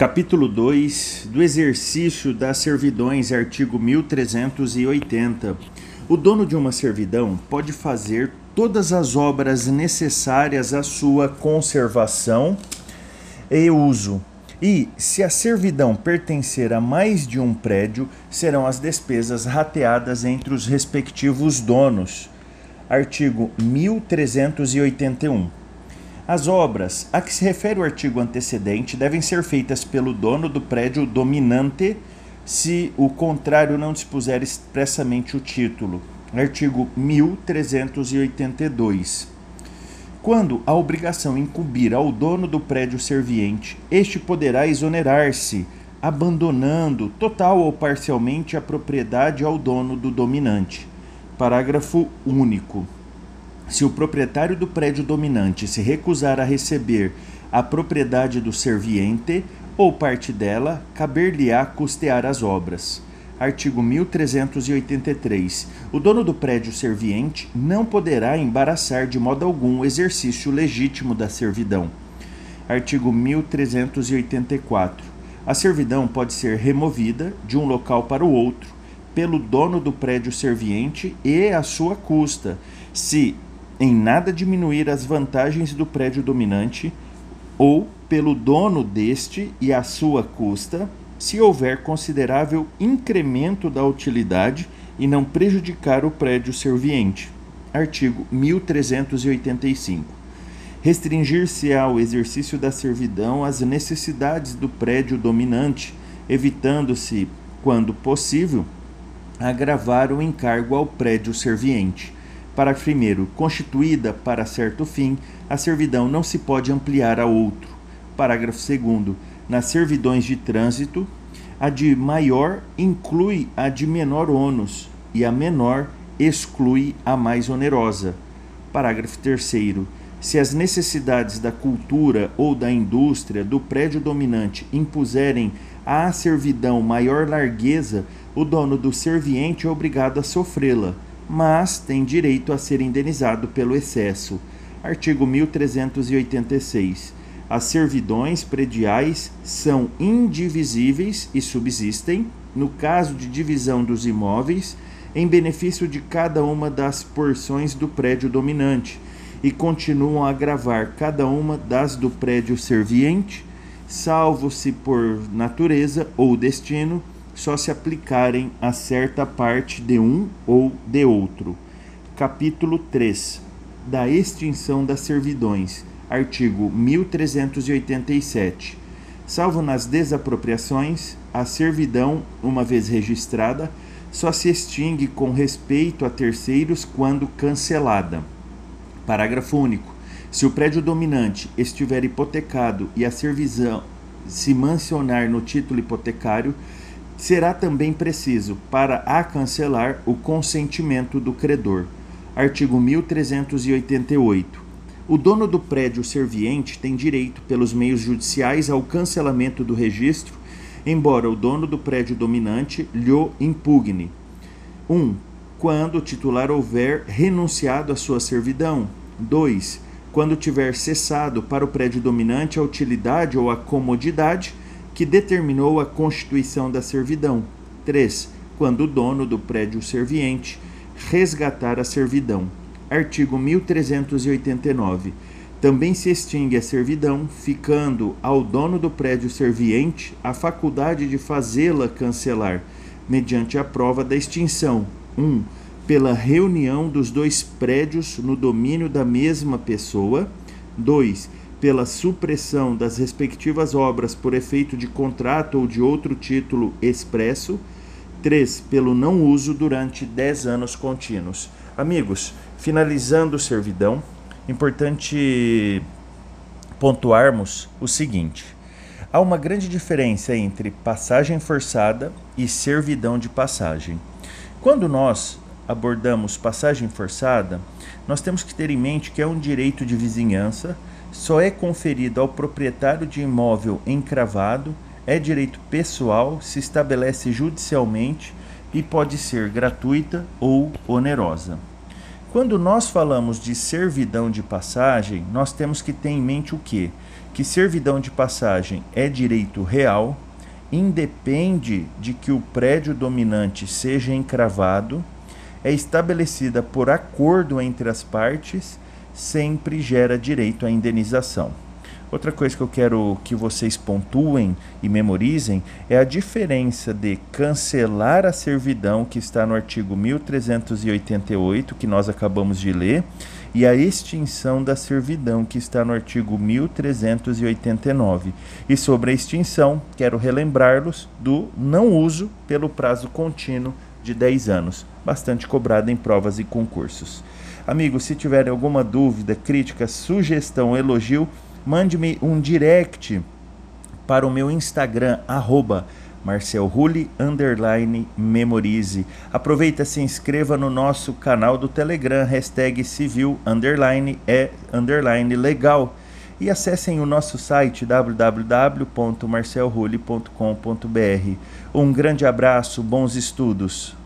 Capítulo 2 do exercício das servidões, artigo 1380. O dono de uma servidão pode fazer todas as obras necessárias à sua conservação e uso. E, se a servidão pertencer a mais de um prédio, serão as despesas rateadas entre os respectivos donos. Artigo 1381. As obras a que se refere o artigo antecedente devem ser feitas pelo dono do prédio dominante, se o contrário não dispuser expressamente o título. Artigo 1382. Quando a obrigação incumbir ao dono do prédio serviente, este poderá exonerar-se, abandonando total ou parcialmente a propriedade ao dono do dominante. Parágrafo único. Se o proprietário do prédio dominante se recusar a receber a propriedade do serviente ou parte dela, caber-lhe-á custear as obras. Artigo 1383. O dono do prédio serviente não poderá embaraçar de modo algum o exercício legítimo da servidão. Artigo 1384. A servidão pode ser removida de um local para o outro pelo dono do prédio serviente e à sua custa, se em nada diminuir as vantagens do prédio dominante ou pelo dono deste e à sua custa, se houver considerável incremento da utilidade e não prejudicar o prédio serviente. Artigo 1385. Restringir-se ao exercício da servidão às necessidades do prédio dominante, evitando-se, quando possível, agravar o encargo ao prédio serviente Parágrafo 1. Constituída para certo fim, a servidão não se pode ampliar a outro. Parágrafo 2. Nas servidões de trânsito, a de maior inclui a de menor ônus e a menor exclui a mais onerosa. Parágrafo 3. Se as necessidades da cultura ou da indústria do prédio dominante impuserem à servidão maior largueza, o dono do serviente é obrigado a sofrê-la mas tem direito a ser indenizado pelo excesso. Artigo 1386. As servidões prediais são indivisíveis e subsistem, no caso de divisão dos imóveis, em benefício de cada uma das porções do prédio dominante e continuam a gravar cada uma das do prédio serviente, salvo se por natureza ou destino só se aplicarem a certa parte de um ou de outro. Capítulo 3 da extinção das servidões. Artigo 1387. Salvo nas desapropriações, a servidão, uma vez registrada, só se extingue com respeito a terceiros quando cancelada. Parágrafo único. Se o prédio dominante estiver hipotecado e a servidão se mencionar no título hipotecário, será também preciso, para a cancelar, o consentimento do credor. Artigo 1388. O dono do prédio serviente tem direito, pelos meios judiciais, ao cancelamento do registro, embora o dono do prédio dominante lhe impugne. 1. Um, quando o titular houver renunciado à sua servidão. 2. Quando tiver cessado para o prédio dominante a utilidade ou a comodidade que determinou a constituição da servidão. 3. Quando o dono do prédio serviente resgatar a servidão. Artigo 1389. Também se extingue a servidão, ficando ao dono do prédio serviente a faculdade de fazê-la cancelar, mediante a prova da extinção. 1. Um, pela reunião dos dois prédios no domínio da mesma pessoa. 2 pela supressão das respectivas obras por efeito de contrato ou de outro título expresso. 3. Pelo não uso durante 10 anos contínuos. Amigos, finalizando servidão, importante pontuarmos o seguinte: há uma grande diferença entre passagem forçada e servidão de passagem. Quando nós abordamos passagem forçada, nós temos que ter em mente que é um direito de vizinhança só é conferido ao proprietário de imóvel encravado, é direito pessoal, se estabelece judicialmente e pode ser gratuita ou onerosa. Quando nós falamos de servidão de passagem, nós temos que ter em mente o quê? Que servidão de passagem é direito real, independe de que o prédio dominante seja encravado, é estabelecida por acordo entre as partes, sempre gera direito à indenização. Outra coisa que eu quero que vocês pontuem e memorizem é a diferença de cancelar a servidão, que está no artigo 1388, que nós acabamos de ler, e a extinção da servidão, que está no artigo 1389. E sobre a extinção, quero relembrar-los do não uso pelo prazo contínuo de 10 anos, bastante cobrado em provas e concursos. Amigos, se tiverem alguma dúvida, crítica, sugestão, elogio, mande-me um direct para o meu Instagram, arroba Marcel underline, memorize. Aproveita, se inscreva no nosso canal do Telegram, hashtag civil, underline, é, underline, legal. E acessem o nosso site www.marcelrulli.com.br. Um grande abraço, bons estudos.